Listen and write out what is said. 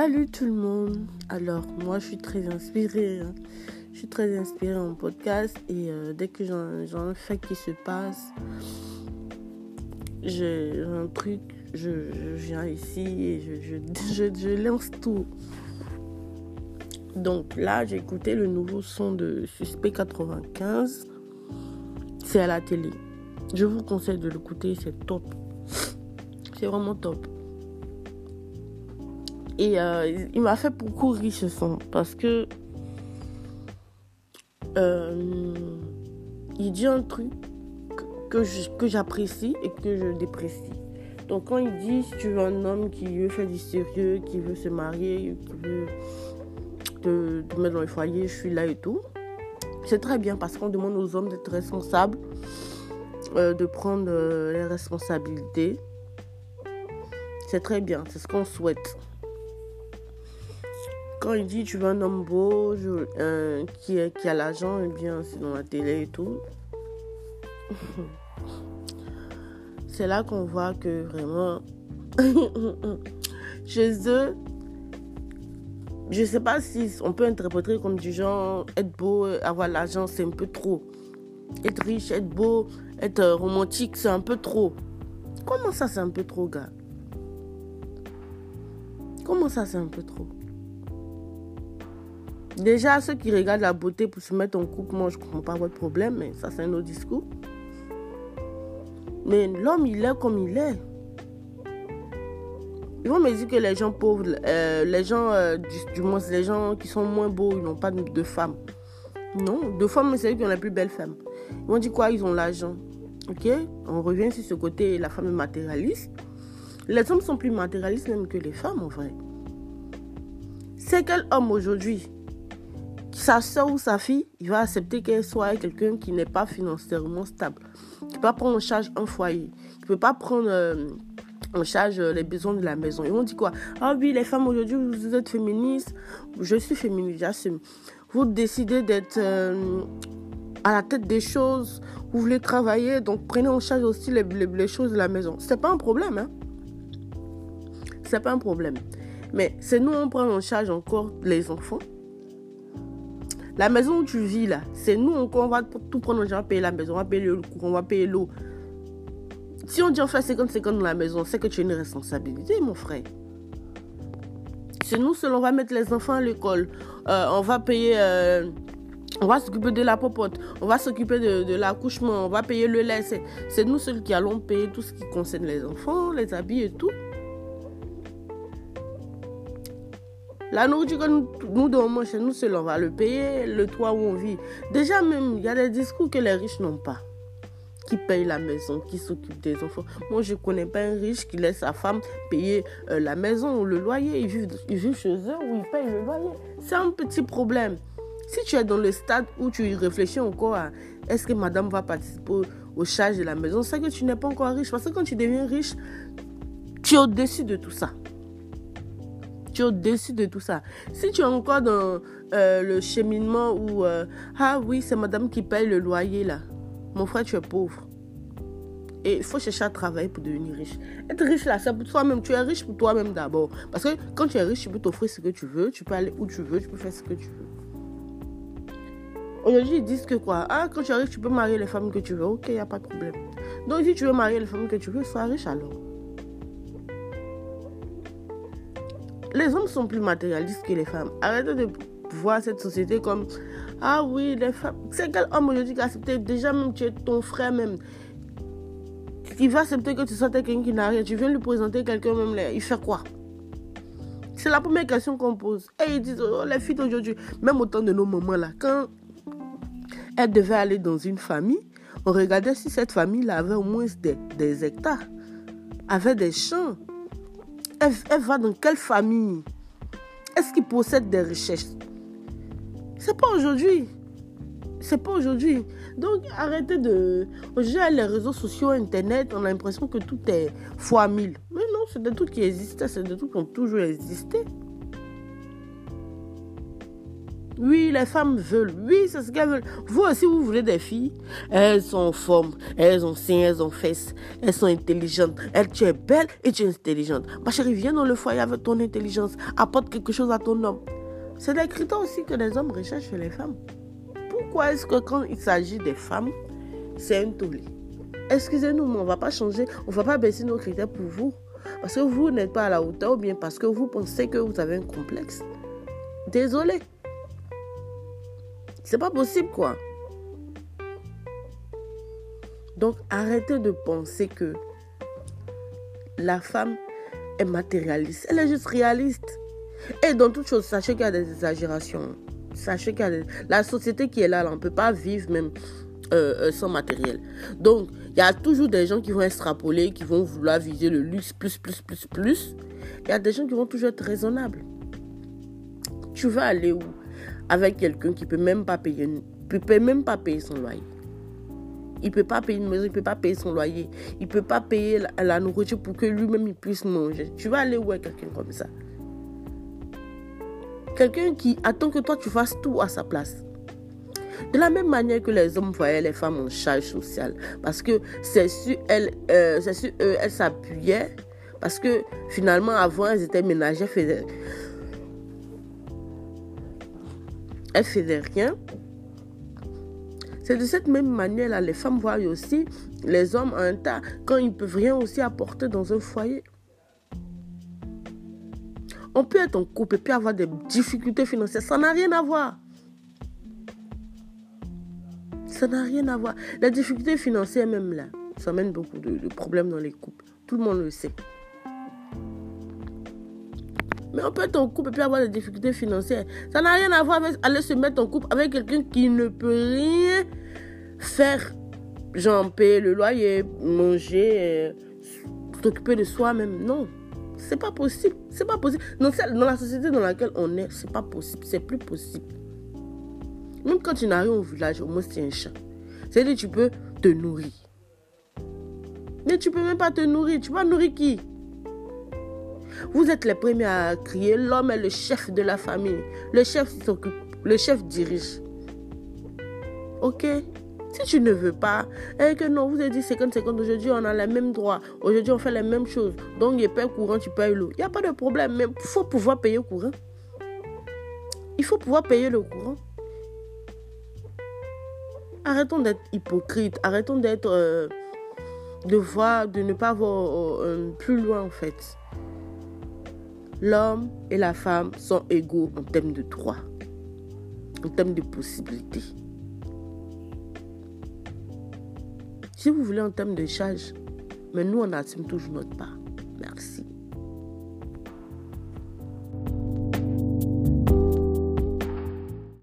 Salut tout le monde. Alors, moi, je suis très inspirée. hein. Je suis très inspirée en podcast et euh, dès que j'ai un, fait qui se passe, j'ai un truc, je, viens ici et je, je lance tout. Donc là, j'ai écouté le nouveau son de Suspect 95. C'est à la télé. Je vous conseille de l'écouter, c'est top. C'est vraiment top. Et euh, il- m'a fait beaucoup rire ce son parce que euh, il dit un truc que, que j'apprécie et que je déprécie. Donc quand il dit si tu veux un homme qui veut faire du sérieux, qui veut se marier, qui veut te, mettre dans le foyer, je suis là et tout. C'est très bien parce qu'on demande aux hommes d'être responsables, euh, de prendre les responsabilités. C'est très bien, c'est ce qu'on souhaite. Quand il dit tu veux un homme beau, euh, qui, a l'argent, eh bien c'est dans la télé et tout. c'est là qu'on voit que vraiment, chez eux, je sais pas si on peut interpréter comme du genre être beau, avoir l'argent, c'est un peu trop. Être riche, être beau, être euh, romantique, c'est un peu trop. Comment ça, c'est un peu trop, gars? Comment ça, c'est un peu trop? Déjà, ceux qui regardent la beauté pour se mettre en couple, moi, je comprends pas votre problème, mais ça, c'est un autre discours. Mais l'homme, il est comme il est. Ils vont me dire que les gens pauvres, euh, les gens, euh, du, moins, les gens qui sont moins beaux, ils n'ont pas de, de femmes. Non, de femmes, c'est eux qui ont les plus belles femmes. Ils vont dire quoi? Ils ont l'argent. Ok? On revient sur ce côté, la femme est matérialiste. Les hommes sont plus matérialistes même que les femmes, en vrai. C'est quel homme aujourd'hui, sa soeur ou sa fille, il va accepter qu'elle soit avec quelqu'un qui n'est pas financièrement stable, qui ne peut pas prendre en charge un foyer, qui ne peut pas prendre euh, en charge euh, les besoins de la maison. Ils vont dire quoi? Ah oui, les femmes aujourd'hui, vous êtes féministes. Je suis féministe, j'assume. Vous décidez d'être euh, à la tête des choses, vous voulez travailler, donc prenez en charge aussi les, les- les choses de la maison. C'est pas un problème, hein? C'est pas un problème. Mais c'est nous, on prend en charge encore les enfants. La maison où tu vis là, c'est nous on va tout prendre on va payer la maison, on va payer le courant, on va payer l'eau. Si on dit on fait 50-50 dans la maison, c'est que tu as une responsabilité, mon frère. C'est nous seuls, on va mettre les enfants à l'école. Euh, on va payer. euh, on va s'occuper de la popote. On va s'occuper de, de l'accouchement. On va payer le lait. C'est nous seuls qui allons payer tout ce qui concerne les enfants, les habits et tout. La nourriture que nous, nous devons chez nous seuls, on va le payer. Le toit où on vit. Déjà, même, il y a des discours que les riches n'ont pas qui paye la maison, qui s'occupe des enfants. Moi, je ne connais pas un riche qui laisse sa femme payer euh, la maison ou le loyer. Ils vivent, ils vivent chez eux où ils payent le loyer. C'est un petit problème. Si tu es dans le stade où tu y réfléchis encore à est-ce que madame va participer au, au charge de la maison, c'est que tu n'es pas encore riche. Parce que quand tu deviens riche, tu es au-dessus de tout ça. Au-dessus de tout ça. Si tu es encore dans euh, le cheminement où, euh, ah oui, c'est madame qui paye le loyer là. Mon frère, tu es pauvre. Et il faut chercher à travailler pour devenir riche. Être riche là, c'est pour toi-même. Tu es riche pour toi-même d'abord. Parce que quand tu es riche, tu peux t'offrir ce que tu veux. Tu peux aller où tu veux. Tu peux faire ce que tu veux. Aujourd'hui, ils disent que quoi? Ah, quand tu es riche, tu peux marier les femmes que tu veux. Ok, il n'y a pas de problème. Donc, si tu veux marier les femmes que tu veux, sois riche alors. Les hommes sont plus matérialistes que les femmes. Arrêtez de voir cette société comme Ah oui, les femmes. C'est quel homme aujourd'hui qui accepté Déjà, même tu es ton frère, même? Il va accepter que tu sois quelqu'un qui n'a rien. Tu viens lui présenter quelqu'un, même. là, Il fait quoi? C'est la première question qu'on pose. Et ils disent oh, Les filles d'aujourd'hui, même au temps de nos mamans là, quand elles devaient aller dans une famille, on regardait si cette famille-là avait au moins des, des hectares, avait des champs. Elle, va dans quelle famille? Est-ce qu'ils possèdent des richesses? C'est pas aujourd'hui. C'est pas aujourd'hui. Donc arrêtez de. Aujourd'hui, les réseaux sociaux, Internet, on a l'impression que tout est fois mille. Mais non, c'est des trucs qui existaient, c'est des trucs qui ont toujours existé. Oui, les femmes veulent. Oui, c'est ce qu'elles veulent. Vous aussi, vous voulez des filles. Elles sont en forme. Elles ont seins, elles ont fesses. Elles sont intelligentes. Elle, tu es belle et tu es intelligente. Ma chérie, viens dans le foyer avec ton intelligence. Apporte quelque chose à ton homme. C'est des critères aussi que les hommes recherchent chez les femmes. Pourquoi est-ce que quand il s'agit des femmes, c'est un tollé? Excusez-nous, mais on ne va pas changer. On ne va pas baisser nos critères pour vous. Parce que vous n'êtes pas à la hauteur ou bien parce que vous pensez que vous avez un complexe. Désolé. C'est pas possible, quoi. Donc, arrêtez de penser que la femme est matérialiste. Elle est juste réaliste. Et dans toute chose, sachez qu'il y a des exagérations. Sachez qu'il y a des... La société qui est là, on ne peut pas vivre même euh, euh, sans matériel. Donc, il y a toujours des gens qui vont extrapoler, qui vont vouloir viser le luxe plus, plus, plus, plus. Il y a des gens qui vont toujours être raisonnables. Tu vas aller où? Avec quelqu'un qui peut même pas payer, peut même pas payer son loyer. Il peut pas payer une maison, il peut pas payer son loyer. Il peut pas payer la, nourriture pour que lui-même il puisse manger. Tu vas aller où avec quelqu'un comme ça? Quelqu'un qui attend que toi tu fasses tout à sa place. De la même manière que les hommes voyaient les femmes en charge sociale, parce que c'est sur elles, euh, sur eux, elles s'appuyaient, parce que finalement avant elles étaient ménagères, faisaient, elles faisaient rien. C'est de cette même manière-là, les femmes voient aussi les hommes un tas quand ils peuvent rien aussi apporter dans un foyer. On peut être en couple et puis avoir des difficultés financières. Ça n'a rien à voir. Ça n'a rien à voir. La difficulté financière, même là, ça mène beaucoup de, problèmes dans les couples. Tout le monde le sait. Mais on peut être en couple et puis avoir des difficultés financières. Ça n'a rien à voir avec aller se mettre en couple avec quelqu'un qui ne peut rien faire. Genre payer le loyer, manger, euh, s'occuper de soi-même. Non. C'est pas possible. C'est pas possible. dans la société dans laquelle on est, c'est pas possible. C'est plus possible. Même quand tu n'arrives au village, au moins c'est un chat. C'est-à-dire tu peux te nourrir. Mais tu peux même pas te nourrir. Tu vas nourrir qui? Vous êtes les premiers à crier. L'homme est le chef de la famille. Le chef s'occupe. Le chef dirige. Ok? Si tu ne veux pas, et que non, vous avez dit 50-50, aujourd'hui on a les mêmes droits, aujourd'hui on fait les mêmes choses, donc il paye courant, tu payes l'eau. Il n'y a pas de problème, mais il faut pouvoir payer le courant. Il faut pouvoir payer le courant. Arrêtons d'être hypocrite. Arrêtons d'être. Euh, de voir, de ne pas voir euh, plus loin en fait. L'homme et la femme sont égaux en termes de droits, en termes de possibilités. Si vous voulez en termes de charge, mais nous on assume toujours notre part.